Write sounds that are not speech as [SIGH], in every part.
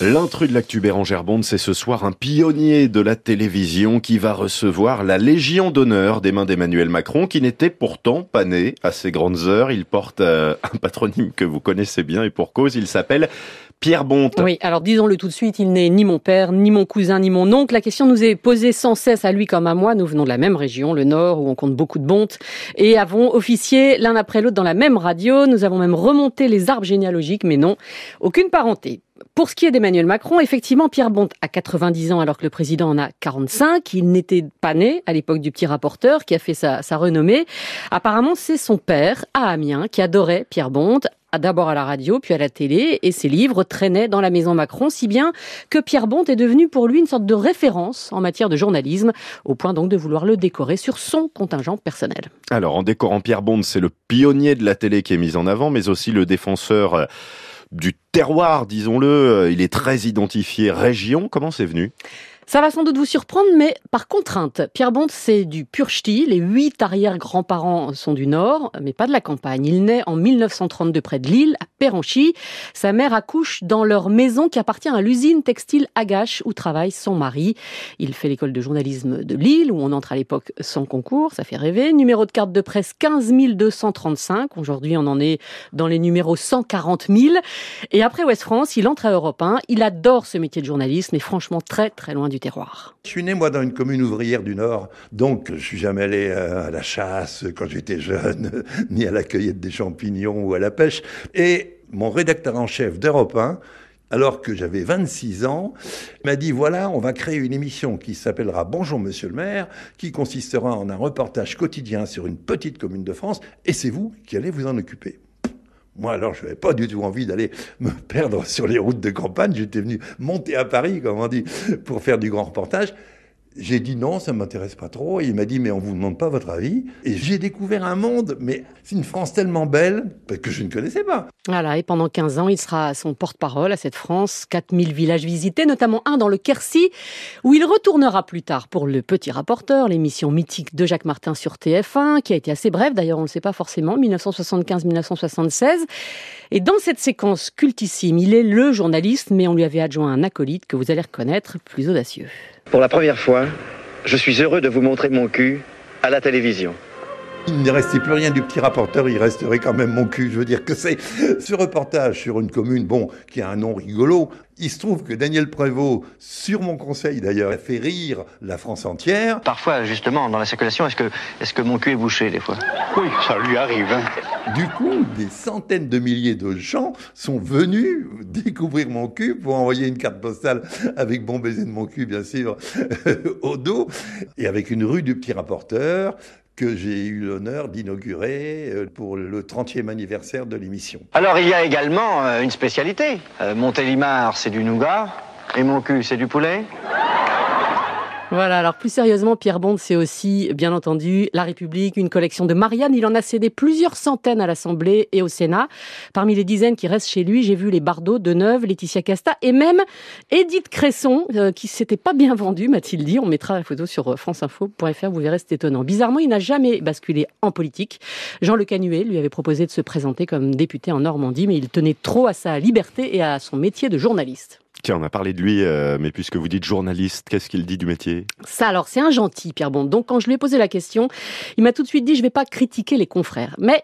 L'intrus de l'actu Bérangère Bond, c'est ce soir un pionnier de la télévision qui va recevoir la Légion d'honneur des mains d'Emmanuel Macron, qui n'était pourtant pas né à ces grandes heures. Il porte euh, un patronyme que vous connaissez bien et pour cause, il s'appelle Pierre Bonte. Oui, alors disons-le tout de suite, il n'est ni mon père, ni mon cousin, ni mon oncle. La question nous est posée sans cesse à lui comme à moi. Nous venons de la même région, le Nord, où on compte beaucoup de bontes, et avons officié l'un après l'autre dans la même radio. Nous avons même remonté les arbres généalogiques, mais non, aucune parenté. Pour ce qui est d'Emmanuel Macron, effectivement, Pierre Bonte a 90 ans alors que le président en a 45. Il n'était pas né à l'époque du petit rapporteur qui a fait sa, renommée. Apparemment, c'est son père, à Amiens, qui adorait Pierre Bonte, d'abord à la radio, puis à la télé, et ses livres traînaient dans la maison Macron, si bien que Pierre Bonte est devenu pour lui une sorte de référence en matière de journalisme, au point donc de vouloir le décorer sur son contingent personnel. Alors, en décorant Pierre Bonte, c'est le pionnier de la télé qui est mis en avant, mais aussi le défenseur euh, du terroir, disons-le. Il est très identifié région. Comment c'est venu? Ça va sans doute vous surprendre, mais par contrainte. Pierre Bonte, c'est du pur ch'ti. Les huit arrière-grands-parents sont du Nord, mais pas de la campagne. Il naît en 1932 près de Lille, à Péranchy. Sa mère accouche dans leur maison qui appartient à l'usine textile Agache, où travaille son mari. Il fait l'école de journalisme de Lille, où on entre à l'époque sans concours. Ça fait rêver. Numéro de carte de presse 15 235. Aujourd'hui, on en est dans les numéros 140 000. Et après Ouest France, il entre à Europe 1. Il adore ce métier de journaliste, mais franchement très très loin terroir. Je suis né, moi, dans une commune ouvrière du Nord, donc je suis jamais allé euh, à la chasse quand j'étais jeune, [LAUGHS] ni à la cueillette des champignons ou à la pêche. Et mon rédacteur en chef d'Europe 1, alors que j'avais 26 ans, m'a dit voilà, on va créer une émission qui s'appellera Bonjour Monsieur le maire, qui consistera en un reportage quotidien sur une petite commune de France, et c'est vous qui allez vous en occuper. Moi, alors, je n'avais pas du tout envie d'aller me [LAUGHS] perdre sur les routes de campagne. J'étais venu monter à Paris, comme on dit, pour faire du grand reportage. J'ai dit non, ça ne m'intéresse pas trop. Et il m'a dit, mais on ne vous demande pas votre avis. Et j'ai découvert un monde, mais c'est une France tellement belle que je ne connaissais pas. Voilà, et pendant 15 ans, il sera son porte-parole à cette France. 4000 villages visités, notamment un dans le Quercy, où il retournera plus tard pour Le Petit Rapporteur, l'émission mythique de Jacques Martin sur TF1, qui a été assez brève, d'ailleurs on ne le sait pas forcément, 1975-1976. Et dans cette séquence cultissime, il est le journaliste, mais on lui avait adjoint un acolyte que vous allez reconnaître plus audacieux. Pour la première fois, je suis heureux de vous montrer mon cul à la télévision. Il ne restait plus rien du petit rapporteur, il resterait quand même mon cul. Je veux dire que c'est ce reportage sur une commune, bon, qui a un nom rigolo. Il se trouve que Daniel Prévost, sur mon conseil d'ailleurs, a fait rire la France entière. Parfois, justement, dans la circulation, est-ce que, est que mon cul est bouché des fois? Oui, ça lui arrive. Hein. Du coup, des centaines de milliers de gens sont venus découvrir mon cul pour envoyer une carte postale avec bon baiser de mon cul, bien sûr, [LAUGHS] au dos, et avec une rue du petit rapporteur, que j'ai eu l'honneur d'inaugurer euh, pour le 30e anniversaire de l'émission. Alors il y a également euh, une spécialité. Euh, Montélimar, c'est du nougat, et mon cul, c'est du poulet. Voilà, alors plus sérieusement, Pierre Bond, c'est aussi, bien entendu, La République, une collection de Marianne. Il en a cédé plusieurs centaines à l'Assemblée et au Sénat. Parmi les dizaines qui restent chez lui, j'ai vu les Bardot, Deneuve, Laetitia Casta et même Edith Cresson, euh, qui s'était pas bien vendue, m'a-t-il dit. On mettra la photo sur euh, franceinfo.fr, vous verrez, c'est étonnant. Bizarrement, il n'a jamais basculé en politique. Jean Le Canuet lui avait proposé de se présenter comme député en Normandie, mais il tenait trop à sa liberté et à son métier de journaliste. Tiens, on a parlé de lui, euh, mais puisque vous dites journaliste, qu'est-ce qu'il dit du métier? Ça, alors, c'est un gentil, Pierre Bond. Donc, quand je lui ai posé la question, il m'a tout de suite dit, je ne vais pas critiquer les confrères. Mais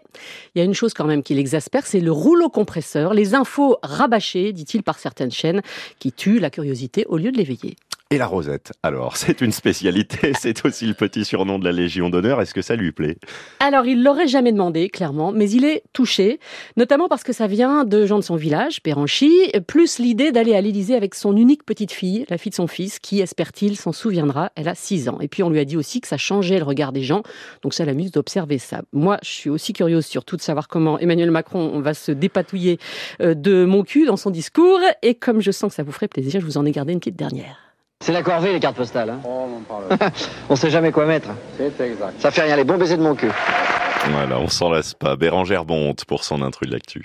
il y a une chose quand même qui l'exaspère, c'est le rouleau compresseur, les infos rabâchées, dit-il, par certaines chaînes, qui tuent la curiosité au lieu de l'éveiller. Et la rosette, alors, [LAUGHS] c'est une spécialité, c'est aussi le petit surnom de la Légion d'honneur, est-ce que ça lui plaît? Alors, il l'aurait jamais demandé, clairement, mais il est touché, notamment parce que ça vient de gens de son village, Péranchy, plus l'idée d'aller à l'Élysée avec son unique petite fille, la fille de son fils, qui, espère-t-il, s'en souviendra, elle a 6 ans. Et puis, on lui a dit aussi que ça changeait le regard des gens, donc ça l'amuse d'observer ça. Moi, je suis aussi curieuse surtout de savoir comment Emmanuel Macron va se dépatouiller euh, de mon cul dans son discours, et comme je sens que ça vous ferait plaisir, je vous en ai gardé une petite dernière. C'est la corvée, les cartes postales. Hein oh, on parle. [LAUGHS] on sait jamais quoi mettre. C'est exact. Ça fait rien, les bons baisers de mon cul. Voilà, on s'en lasse pas. Bérangère Bonte pour son intrus de l'actu.